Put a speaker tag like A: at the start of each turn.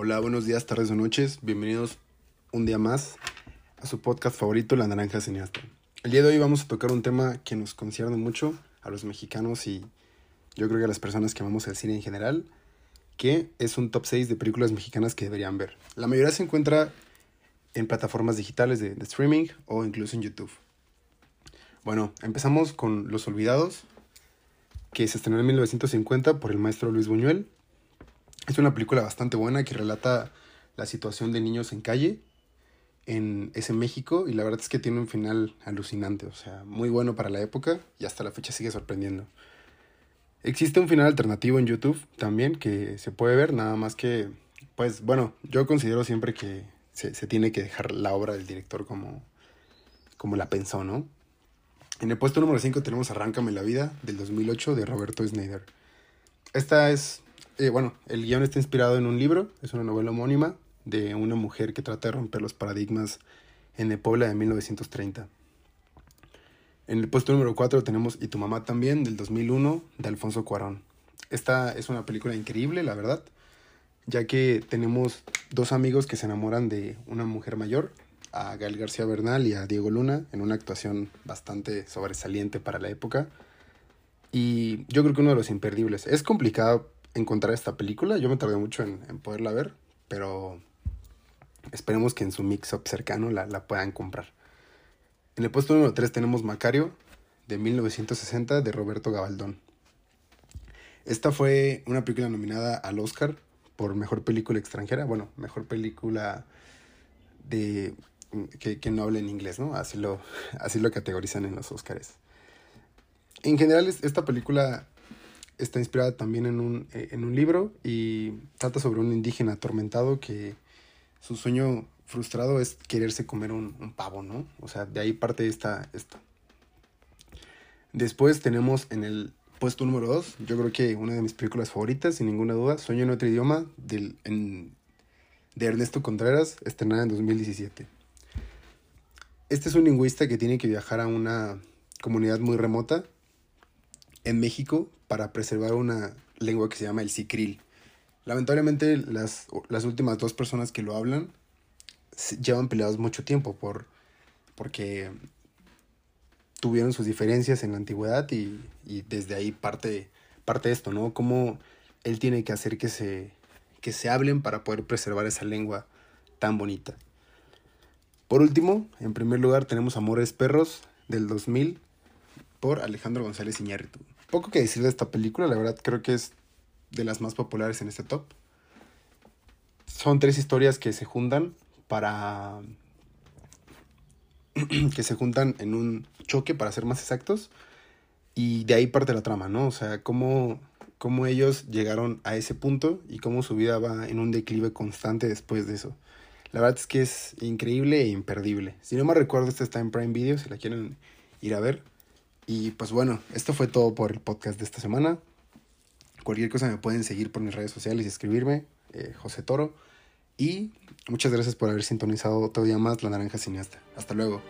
A: buenos días, tardes o noches. Bienvenidos un día más a su podcast favorito, La Naranja Cineasta. El día de hoy vamos a tocar un tema que nos concierne mucho a los mexicanos y yo creo que a las personas que amamos el cine en general, que es un top 6 de películas mexicanas que deberían ver. La mayoría se encuentra en plataformas digitales de streaming o incluso en YouTube. Bueno, empezamos con Los Olvidados, que se estrenó en 1950 por el maestro Luis Buñuel es una película bastante buena que relata la situación de niños en calle en ese México y la verdad es que tiene un final alucinante, o sea, muy bueno para la época y hasta la fecha sigue sorprendiendo. Existe un final alternativo en YouTube también que se puede ver, nada más que, pues bueno, yo considero siempre que se, tiene que dejar la obra del director como, como la pensó, ¿no? En el puesto número 5 tenemos Arráncame la vida del 2008 de Roberto Schneider. Esta es eh, bueno, el guion está inspirado en un libro, es una novela homónima de una mujer que trata de romper los paradigmas en el Puebla de 1930. En el puesto número 4 tenemos Y tu mamá también, del 2001, de Alfonso Cuarón. Esta es una película increíble, la verdad, ya que tenemos dos amigos que se enamoran de una mujer mayor, a Gael García Bernal y a Diego Luna, en una actuación bastante sobresaliente para la época. Y yo creo que uno de los imperdibles. Es complicado encontrar esta película. Yo me tardé mucho en, poderla ver, pero esperemos que en su mix-up cercano la, la, puedan comprar. En el puesto número 3 tenemos Macario, de 1960, de Roberto Gabaldón. Esta fue una película nominada al Oscar por Mejor Película Extranjera, bueno, Mejor Película de que, que no hable en inglés, ¿no? Así lo, así lo categorizan en los Oscars. En general, esta película está inspirada también en un, eh, en un libro y trata sobre un indígena atormentado que su sueño frustrado es quererse comer un, pavo, ¿no? O sea, de ahí parte esta, esta. Después tenemos en el puesto número 2, yo creo que una de mis películas favoritas, sin ninguna duda, Sueño en otro idioma, del, de Ernesto Contreras, estrenada en 2017. Este es un lingüista que tiene que viajar a una comunidad muy remota en México para preservar una lengua que se llama el sicril. Lamentablemente las, las últimas dos personas que lo hablan llevan peleados mucho tiempo por, porque tuvieron sus diferencias en la antigüedad y, y desde ahí parte, parte esto, ¿no? Cómo él tiene que hacer que se, que se hablen para poder preservar esa lengua tan bonita. Por último, en primer lugar tenemos Amores Perros del 2000 por Alejandro González Iñárritu. Poco que decir de esta película, la verdad creo que es de las más populares en este top. Son tres historias que se juntan para... que se juntan en un choque, para ser más exactos. Y de ahí parte la trama, ¿no? O sea, cómo, cómo ellos llegaron a ese punto y cómo su vida va en un declive constante después de eso. La verdad es que es increíble e imperdible. Si no me recuerdo, esta está en Prime Video, si la quieren ir a ver. Y pues bueno, esto fue todo por el podcast de esta semana. Cualquier cosa me pueden seguir por mis redes sociales y escribirme, eh, José Toro. Y muchas gracias por haber sintonizado todavía más La Naranja Cineasta. Hasta luego.